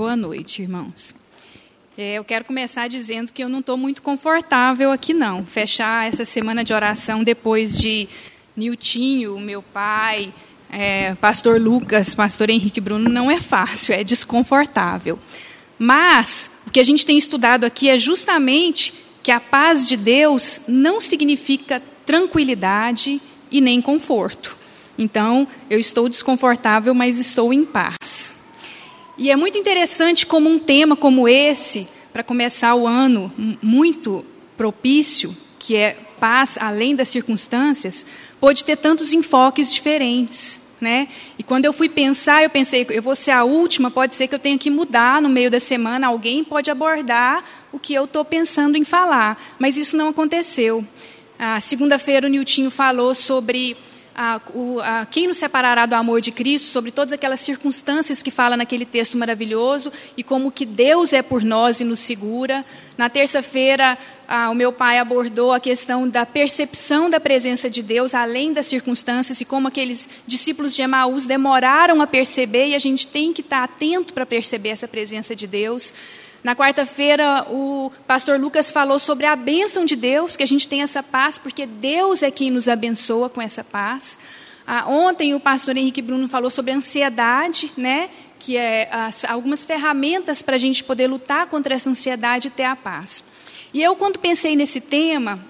Boa noite, irmãos. É, eu quero começar dizendo que eu não estou muito confortável aqui, não. Fechar essa semana de oração depois de Niltinho, meu pai, é, pastor Lucas, pastor Henrique Bruno, não é fácil, é desconfortável. Mas o que a gente tem estudado aqui é justamente que a paz de Deus não significa tranquilidade e nem conforto. Então, eu estou desconfortável, mas estou em paz. E é muito interessante como um tema como esse, para começar o ano muito propício, que é paz além das circunstâncias, pode ter tantos enfoques diferentes. Né? E quando eu fui pensar, eu pensei, eu vou ser a última, pode ser que eu tenha que mudar no meio da semana, alguém pode abordar o que eu estou pensando em falar. Mas isso não aconteceu. A segunda-feira o Niltinho falou sobre a, o, a, quem nos separará do amor de Cristo, sobre todas aquelas circunstâncias que fala naquele texto maravilhoso e como que Deus é por nós e nos segura. Na terça-feira, o meu pai abordou a questão da percepção da presença de Deus, além das circunstâncias, e como aqueles discípulos de Emaús demoraram a perceber, e a gente tem que estar atento para perceber essa presença de Deus. Na quarta-feira, o pastor Lucas falou sobre a bênção de Deus, que a gente tem essa paz, porque Deus é quem nos abençoa com essa paz. Ah, ontem, o pastor Henrique Bruno falou sobre a ansiedade, né, que é as, algumas ferramentas para a gente poder lutar contra essa ansiedade e ter a paz. E eu, quando pensei nesse tema,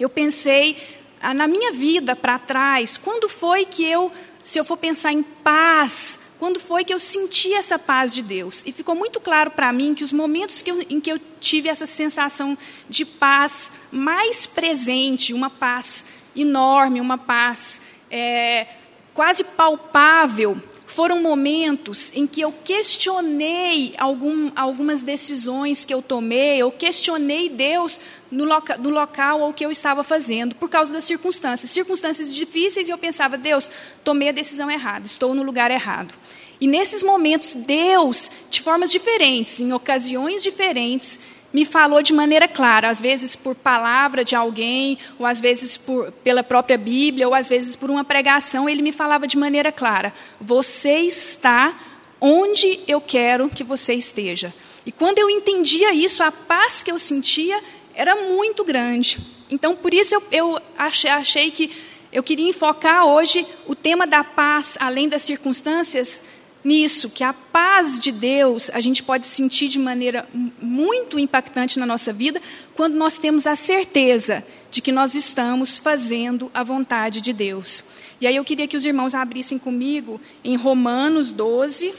eu pensei ah, na minha vida para trás, quando foi que eu, se eu for pensar em paz, quando foi que eu senti essa paz de Deus. E ficou muito claro para mim que os momentos que eu, em que eu tive essa sensação de paz mais presente, uma paz enorme, uma paz é, quase palpável, foram momentos em que eu questionei algum, algumas decisões que eu tomei, eu questionei Deus no, loca, no local ou que eu estava fazendo, por causa das circunstâncias. Circunstâncias difíceis e eu pensava, Deus, tomei a decisão errada, estou no lugar errado. E nesses momentos, Deus, de formas diferentes, em ocasiões diferentes, me falou de maneira clara, às vezes por palavra de alguém, ou às vezes por, pela própria Bíblia, ou às vezes por uma pregação, ele me falava de maneira clara: você está onde eu quero que você esteja. E quando eu entendia isso, a paz que eu sentia era muito grande. Então, por isso eu, eu achei, achei que eu queria enfocar hoje o tema da paz, além das circunstâncias, nisso, que a paz de Deus a gente pode sentir de maneira muito impactante na nossa vida quando nós temos a certeza de que nós estamos fazendo a vontade de Deus. E aí eu queria que os irmãos abrissem comigo em Romanos 12,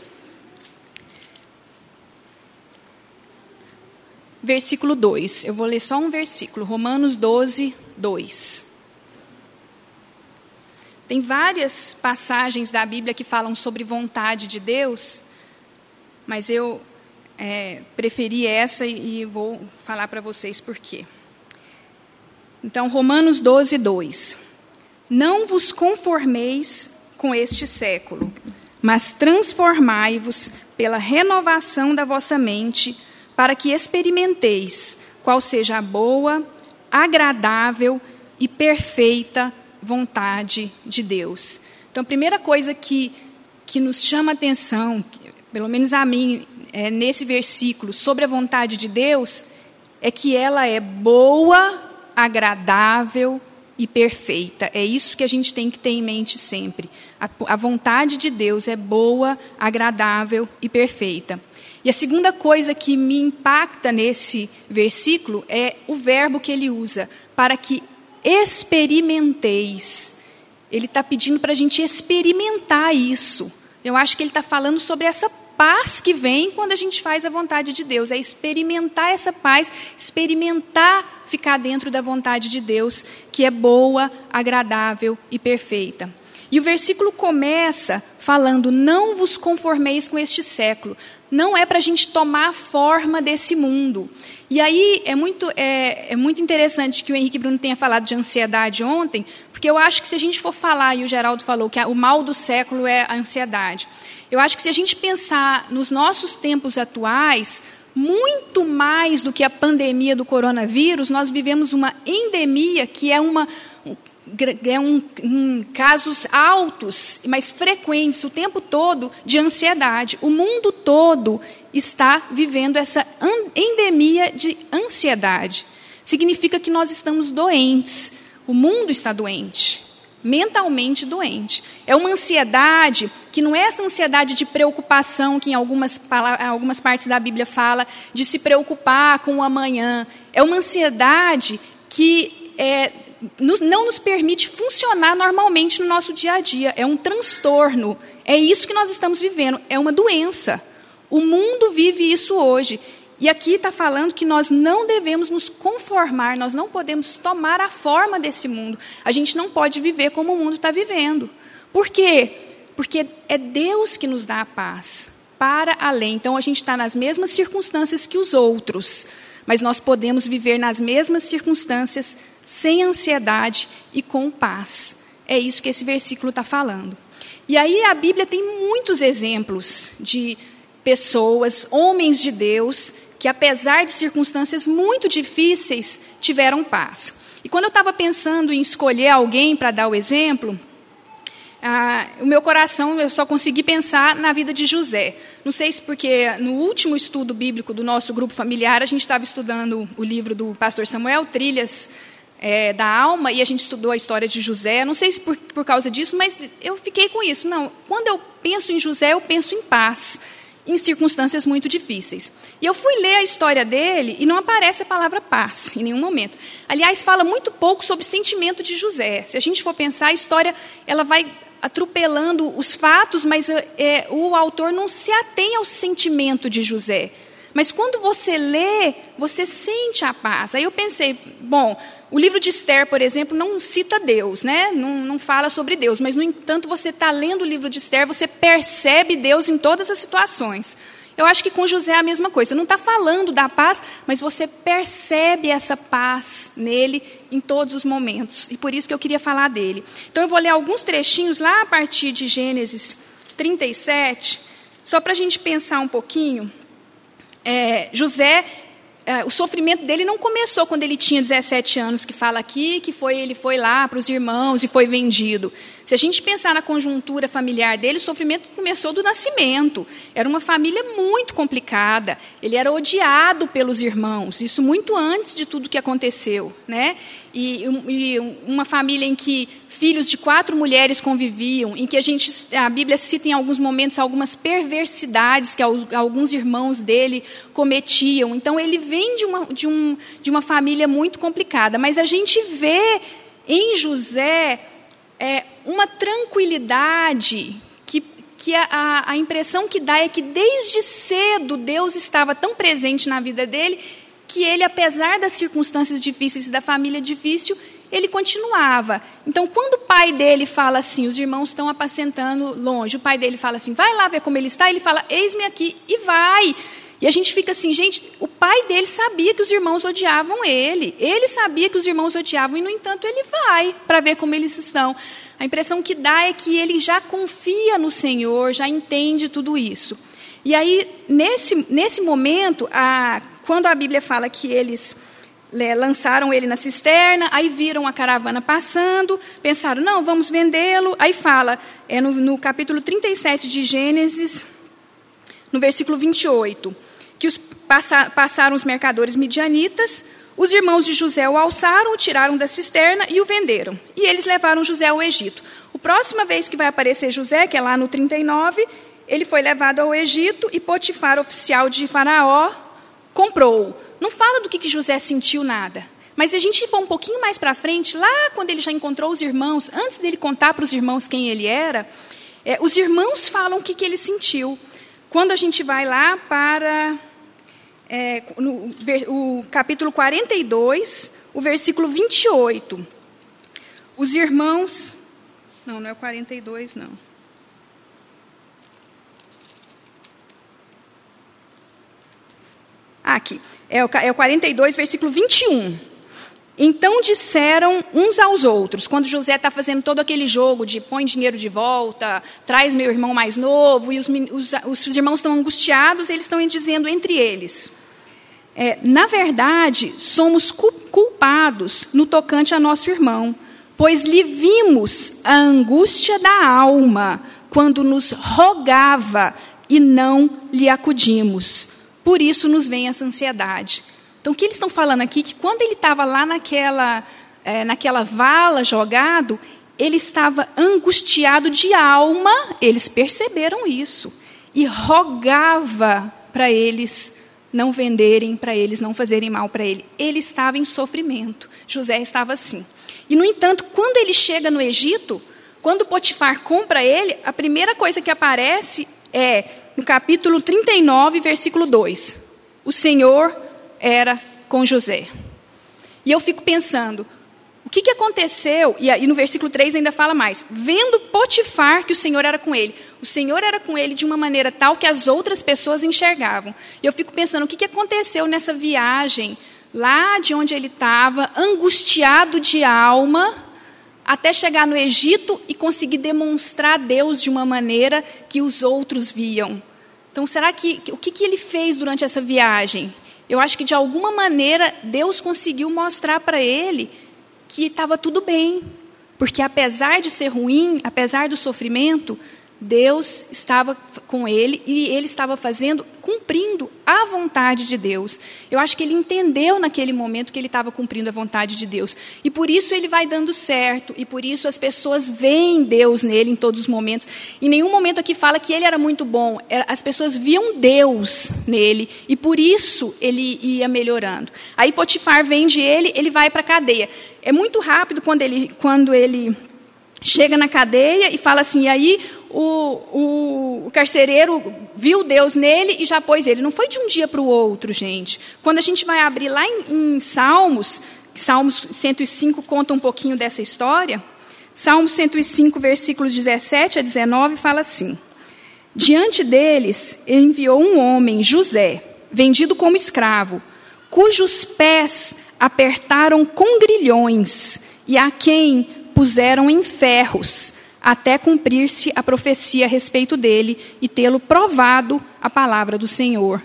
versículo 2. Eu vou ler só um versículo, Romanos 12, 2. Tem várias passagens da Bíblia que falam sobre vontade de Deus, mas eu é, preferi essa e, e vou falar para vocês por quê. Então, Romanos 12, 2. Não vos conformeis com este século, mas transformai-vos pela renovação da vossa mente, para que experimenteis qual seja a boa, agradável e perfeita vontade de Deus. Então, a primeira coisa que, que nos chama atenção, pelo menos a mim, é, nesse versículo, sobre a vontade de Deus, é que ela é boa, agradável e perfeita. É isso que a gente tem que ter em mente sempre. A, a vontade de Deus é boa, agradável e perfeita. E a segunda coisa que me impacta nesse versículo é o verbo que ele usa, para que experimenteis. Ele está pedindo para a gente experimentar isso. Eu acho que ele está falando sobre essa paz que vem quando a gente faz a vontade de Deus. É experimentar essa paz, experimentar ficar dentro da vontade de Deus, que é boa, agradável e perfeita. E o versículo começa falando: Não vos conformeis com este século. Não é para a gente tomar a forma desse mundo. E aí é muito, é, é muito interessante que o Henrique Bruno tenha falado de ansiedade ontem, porque eu acho que se a gente for falar, e o Geraldo falou que o mal do século é a ansiedade. Eu acho que se a gente pensar nos nossos tempos atuais, muito mais do que a pandemia do coronavírus, nós vivemos uma endemia que é uma é um, um, casos altos, mas frequentes, o tempo todo, de ansiedade. O mundo todo está vivendo essa endemia de ansiedade. Significa que nós estamos doentes. O mundo está doente, mentalmente doente. É uma ansiedade que não é essa ansiedade de preocupação que em algumas, algumas partes da Bíblia fala de se preocupar com o amanhã. É uma ansiedade que é, não nos permite funcionar normalmente no nosso dia a dia. É um transtorno. É isso que nós estamos vivendo. É uma doença. O mundo vive isso hoje. E aqui está falando que nós não devemos nos conformar, nós não podemos tomar a forma desse mundo. A gente não pode viver como o mundo está vivendo. Por quê? Porque é Deus que nos dá a paz, para além. Então a gente está nas mesmas circunstâncias que os outros, mas nós podemos viver nas mesmas circunstâncias sem ansiedade e com paz. É isso que esse versículo está falando. E aí a Bíblia tem muitos exemplos de pessoas, homens de Deus, que apesar de circunstâncias muito difíceis, tiveram paz. E quando eu estava pensando em escolher alguém para dar o exemplo, ah, o meu coração, eu só consegui pensar na vida de José. Não sei se porque no último estudo bíblico do nosso grupo familiar, a gente estava estudando o livro do pastor Samuel Trilhas, é, da alma e a gente estudou a história de José. Não sei se por, por causa disso, mas eu fiquei com isso. Não, quando eu penso em José, eu penso em paz, em circunstâncias muito difíceis. E eu fui ler a história dele e não aparece a palavra paz em nenhum momento. Aliás, fala muito pouco sobre o sentimento de José. Se a gente for pensar, a história ela vai atropelando os fatos, mas é, o autor não se atém ao sentimento de José. Mas quando você lê, você sente a paz. Aí eu pensei, bom, o livro de Esther, por exemplo, não cita Deus, né? não, não fala sobre Deus, mas, no entanto, você está lendo o livro de Esther, você percebe Deus em todas as situações. Eu acho que com José é a mesma coisa. Não está falando da paz, mas você percebe essa paz nele em todos os momentos. E por isso que eu queria falar dele. Então eu vou ler alguns trechinhos lá a partir de Gênesis 37, só para a gente pensar um pouquinho. É, José o sofrimento dele não começou quando ele tinha 17 anos, que fala aqui, que foi ele foi lá para os irmãos e foi vendido. Se a gente pensar na conjuntura familiar dele, o sofrimento começou do nascimento. Era uma família muito complicada. Ele era odiado pelos irmãos, isso muito antes de tudo que aconteceu, né? E, e uma família em que filhos de quatro mulheres conviviam, em que a gente a Bíblia cita em alguns momentos algumas perversidades que alguns irmãos dele cometiam. Então ele vem de uma, de um, de uma família muito complicada, mas a gente vê em José é, uma tranquilidade que, que a, a impressão que dá é que desde cedo Deus estava tão presente na vida dele que ele, apesar das circunstâncias difíceis da família difícil, ele continuava. Então, quando o pai dele fala assim, os irmãos estão apacentando longe, o pai dele fala assim, vai lá ver como ele está, ele fala, eis-me aqui, e vai. E a gente fica assim, gente, o pai dele sabia que os irmãos odiavam ele. Ele sabia que os irmãos odiavam e, no entanto, ele vai para ver como eles estão. A impressão que dá é que ele já confia no Senhor, já entende tudo isso. E aí, nesse, nesse momento, a, quando a Bíblia fala que eles é, lançaram ele na cisterna, aí viram a caravana passando, pensaram, não, vamos vendê-lo. Aí fala, é no, no capítulo 37 de Gênesis, no versículo 28, que os, passa, passaram os mercadores midianitas, os irmãos de José o alçaram, o tiraram da cisterna e o venderam. E eles levaram José ao Egito. A próxima vez que vai aparecer José, que é lá no 39, ele foi levado ao Egito e Potifar, oficial de Faraó, comprou. Não fala do que, que José sentiu nada. Mas se a gente for um pouquinho mais para frente, lá quando ele já encontrou os irmãos, antes dele contar para os irmãos quem ele era, é, os irmãos falam o que, que ele sentiu. Quando a gente vai lá para é, no, o capítulo 42, o versículo 28. Os irmãos. Não, não é o 42, não. Ah, aqui. É o, é o 42, versículo 21. Então disseram uns aos outros, quando José está fazendo todo aquele jogo de põe dinheiro de volta, traz meu irmão mais novo, e os, os, os irmãos estão angustiados, eles estão dizendo entre eles: é, Na verdade, somos culpados no tocante a nosso irmão, pois lhe vimos a angústia da alma quando nos rogava e não lhe acudimos. Por isso nos vem essa ansiedade. Então, o que eles estão falando aqui? Que quando ele estava lá naquela, é, naquela vala jogado, ele estava angustiado de alma, eles perceberam isso, e rogava para eles não venderem, para eles não fazerem mal para ele. Ele estava em sofrimento. José estava assim. E, no entanto, quando ele chega no Egito, quando Potifar compra ele, a primeira coisa que aparece é no capítulo 39, versículo 2. O Senhor era com José. E eu fico pensando, o que, que aconteceu? E aí no versículo 3 ainda fala mais. Vendo Potifar que o Senhor era com ele. O Senhor era com ele de uma maneira tal que as outras pessoas enxergavam. E eu fico pensando, o que, que aconteceu nessa viagem, lá de onde ele estava, angustiado de alma, até chegar no Egito e conseguir demonstrar Deus de uma maneira que os outros viam. Então, será que o que, que ele fez durante essa viagem? Eu acho que de alguma maneira Deus conseguiu mostrar para ele que estava tudo bem, porque apesar de ser ruim, apesar do sofrimento, Deus estava com ele e ele estava fazendo, cumprindo a vontade de Deus. Eu acho que ele entendeu naquele momento que ele estava cumprindo a vontade de Deus. E por isso ele vai dando certo, e por isso as pessoas veem Deus nele em todos os momentos. Em nenhum momento aqui fala que ele era muito bom, as pessoas viam Deus nele, e por isso ele ia melhorando. Aí Potifar vende ele, ele vai para a cadeia. É muito rápido quando ele. Quando ele chega na cadeia e fala assim, e aí o, o, carcereiro viu Deus nele e já pôs ele. Não foi de um dia para o outro, gente. Quando a gente vai abrir lá em, em Salmos, Salmos 105 conta um pouquinho dessa história. Salmos 105, versículos 17 a 19, fala assim: Diante deles enviou um homem, José, vendido como escravo, cujos pés apertaram com grilhões e a quem puseram em ferros, até cumprir-se a profecia a respeito dele e tê-lo provado a palavra do Senhor.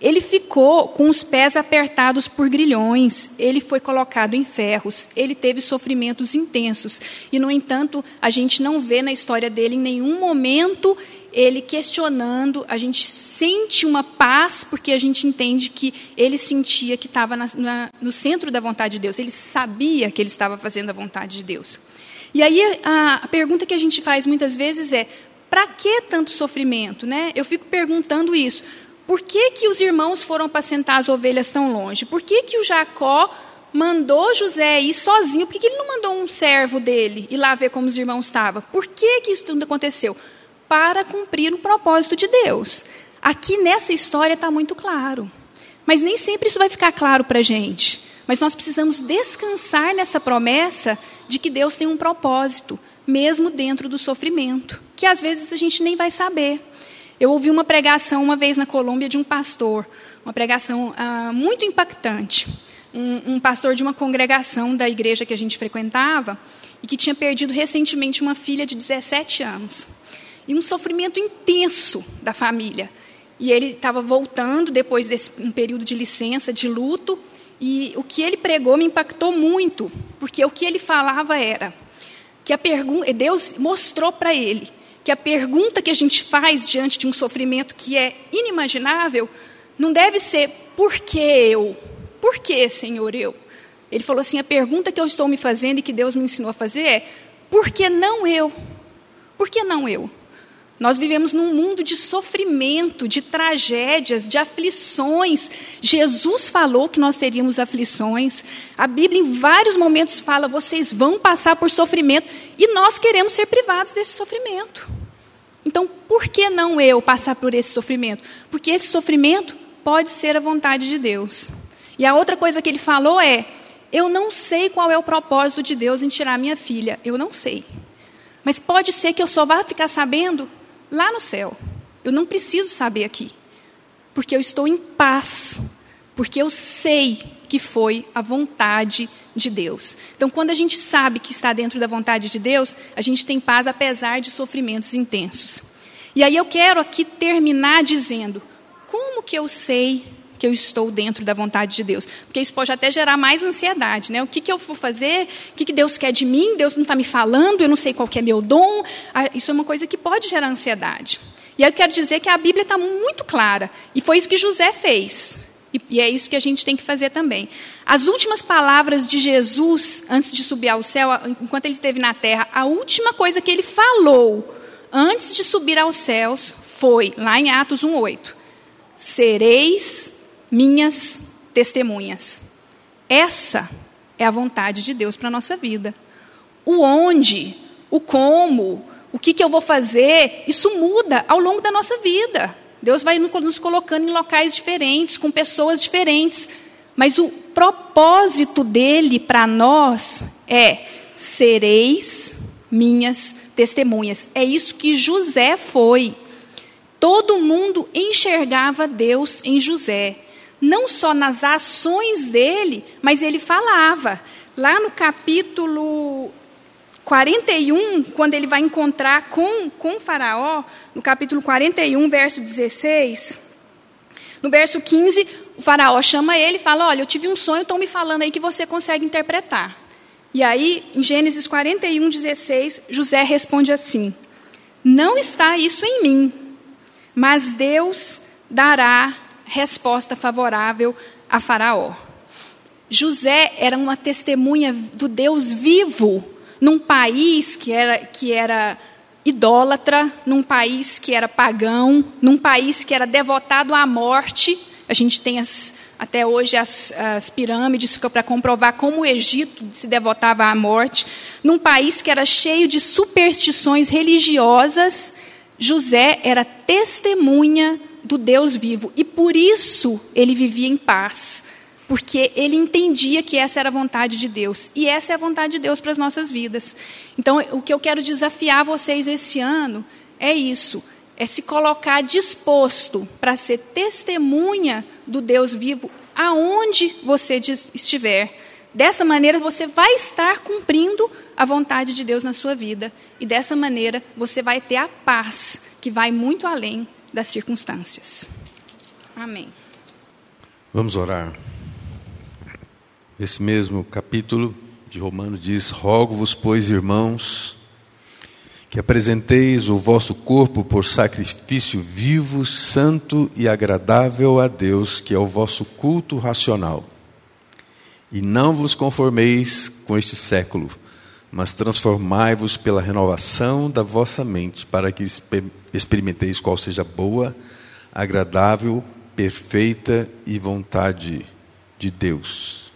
Ele ficou com os pés apertados por grilhões, ele foi colocado em ferros, ele teve sofrimentos intensos. E, no entanto, a gente não vê na história dele em nenhum momento ele questionando, a gente sente uma paz, porque a gente entende que ele sentia que estava no centro da vontade de Deus, ele sabia que ele estava fazendo a vontade de Deus. E aí a, pergunta que a gente faz muitas vezes é: para que tanto sofrimento? Né? Eu fico perguntando isso. Por que, que os irmãos foram apacentar as ovelhas tão longe? Por que, que o Jacó mandou José ir sozinho? Por que, que ele não mandou um servo dele ir lá ver como os irmãos estavam? Por que, que isso tudo aconteceu? Para cumprir o propósito de Deus. Aqui nessa história está muito claro. Mas nem sempre isso vai ficar claro para a gente. Mas nós precisamos descansar nessa promessa de que Deus tem um propósito, mesmo dentro do sofrimento, que às vezes a gente nem vai saber. Eu ouvi uma pregação uma vez na Colômbia de um pastor, uma pregação ah, muito impactante. Um, um pastor de uma congregação da igreja que a gente frequentava e que tinha perdido recentemente uma filha de 17 anos. E um sofrimento intenso da família. E ele estava voltando depois desse um período de licença, de luto, e o que ele pregou me impactou muito, porque o que ele falava era que a pergunta, Deus mostrou para ele que a pergunta que a gente faz diante de um sofrimento que é inimaginável não deve ser por que eu? Por que, Senhor, eu? Ele falou assim: a pergunta que eu estou me fazendo e que Deus me ensinou a fazer é: por que não eu? Por que não eu? Nós vivemos num mundo de sofrimento, de tragédias, de aflições. Jesus falou que nós teríamos aflições. A Bíblia, em vários momentos, fala: vocês vão passar por sofrimento. E nós queremos ser privados desse sofrimento. Então, por que não eu passar por esse sofrimento? Porque esse sofrimento pode ser a vontade de Deus. E a outra coisa que ele falou é: eu não sei qual é o propósito de Deus em tirar minha filha. Eu não sei. Mas pode ser que eu só vá ficar sabendo lá no céu. Eu não preciso saber aqui, porque eu estou em paz, porque eu sei que foi a vontade de Deus. Então, quando a gente sabe que está dentro da vontade de Deus, a gente tem paz apesar de sofrimentos intensos. E aí eu quero aqui terminar dizendo: como que eu sei que eu estou dentro da vontade de Deus. Porque isso pode até gerar mais ansiedade, né? O que, que eu vou fazer? O que, que Deus quer de mim? Deus não está me falando, eu não sei qual que é meu dom. Ah, isso é uma coisa que pode gerar ansiedade. E eu quero dizer que a Bíblia está muito clara. E foi isso que José fez. E é isso que a gente tem que fazer também. As últimas palavras de Jesus, antes de subir ao céu, enquanto ele esteve na terra, a última coisa que ele falou, antes de subir aos céus, foi, lá em Atos 1,8: Sereis minhas testemunhas. Essa é a vontade de Deus para a nossa vida. O onde, o como, o que, que eu vou fazer, isso muda ao longo da nossa vida. Deus vai nos colocando em locais diferentes, com pessoas diferentes. Mas o propósito dele para nós é: sereis minhas testemunhas. É isso que José foi. Todo mundo enxergava Deus em José. Não só nas ações dele, mas ele falava. Lá no capítulo 41, quando ele vai encontrar com, com Faraó, no capítulo 41, verso 16, no verso 15, o Faraó chama ele e fala: Olha, eu tive um sonho, estão me falando aí que você consegue interpretar. E aí, em Gênesis 41, 16, José responde assim: Não está isso em mim, mas Deus dará resposta favorável a Faraó. José era uma testemunha do Deus vivo num país que era, que era idólatra, num país que era pagão, num país que era devotado à morte. A gente tem as, até hoje as, as pirâmides para comprovar como o Egito se devotava à morte. Num país que era cheio de superstições religiosas, José era testemunha do Deus vivo e por isso ele vivia em paz porque ele entendia que essa era a vontade de Deus. E essa é a vontade de Deus para as nossas vidas. Então, o que eu quero desafiar vocês esse ano é isso: é se colocar disposto para ser testemunha do Deus vivo aonde você estiver. Dessa maneira, você vai estar cumprindo a vontade de Deus na sua vida. E dessa maneira, você vai ter a paz que vai muito além das circunstâncias. Amém. Vamos orar. Esse mesmo capítulo de Romanos diz: Rogo-vos, pois, irmãos, que apresenteis o vosso corpo por sacrifício vivo, santo e agradável a Deus, que é o vosso culto racional. E não vos conformeis com este século, mas transformai-vos pela renovação da vossa mente, para que experimenteis qual seja boa, agradável, perfeita e vontade de Deus.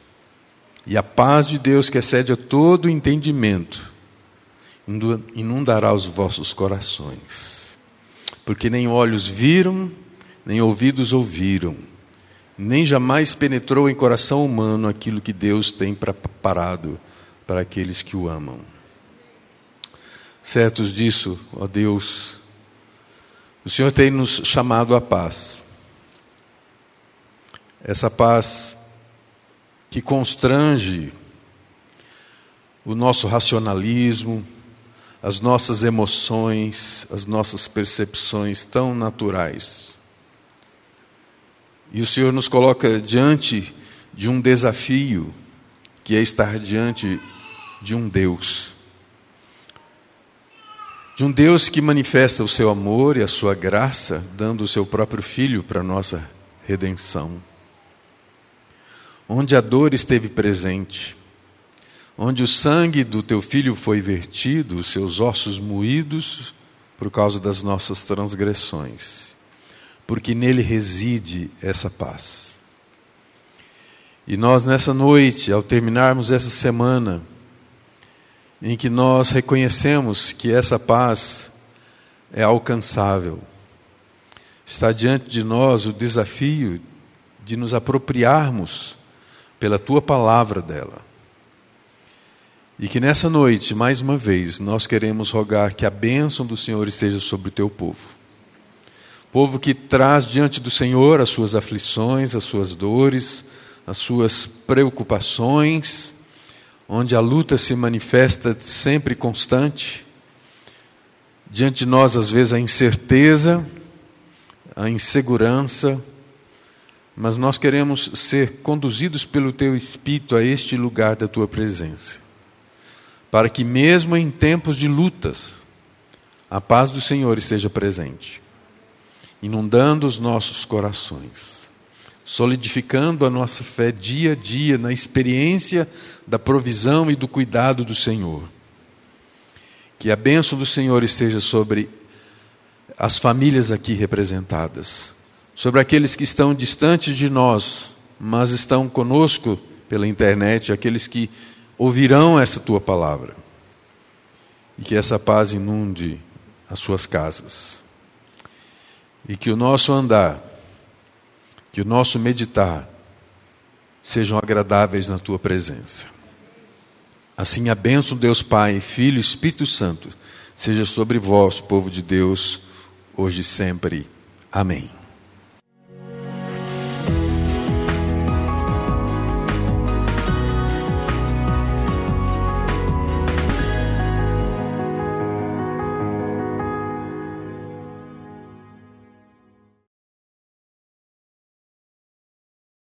E a paz de Deus, que excede a todo entendimento, inundará os vossos corações. Porque nem olhos viram, nem ouvidos ouviram, nem jamais penetrou em coração humano aquilo que Deus tem preparado para aqueles que o amam. Certos disso, ó Deus, o Senhor tem nos chamado à paz. Essa paz que constrange o nosso racionalismo, as nossas emoções, as nossas percepções tão naturais. E o Senhor nos coloca diante de um desafio, que é estar diante de um Deus. De um Deus que manifesta o seu amor e a sua graça, dando o seu próprio Filho para nossa redenção onde a dor esteve presente, onde o sangue do teu filho foi vertido, os seus ossos moídos por causa das nossas transgressões, porque nele reside essa paz. E nós, nessa noite, ao terminarmos essa semana, em que nós reconhecemos que essa paz é alcançável, está diante de nós o desafio de nos apropriarmos pela tua palavra dela. E que nessa noite, mais uma vez, nós queremos rogar que a bênção do Senhor esteja sobre o teu povo. Povo que traz diante do Senhor as suas aflições, as suas dores, as suas preocupações, onde a luta se manifesta sempre constante. Diante de nós, às vezes, a incerteza, a insegurança, mas nós queremos ser conduzidos pelo Teu Espírito a este lugar da Tua presença, para que, mesmo em tempos de lutas, a paz do Senhor esteja presente, inundando os nossos corações, solidificando a nossa fé dia a dia na experiência da provisão e do cuidado do Senhor. Que a bênção do Senhor esteja sobre as famílias aqui representadas sobre aqueles que estão distantes de nós, mas estão conosco pela internet, aqueles que ouvirão essa tua palavra. E que essa paz inunde as suas casas. E que o nosso andar, que o nosso meditar, sejam agradáveis na tua presença. Assim a bênção Deus Pai, Filho e Espírito Santo seja sobre vós, povo de Deus, hoje e sempre. Amém.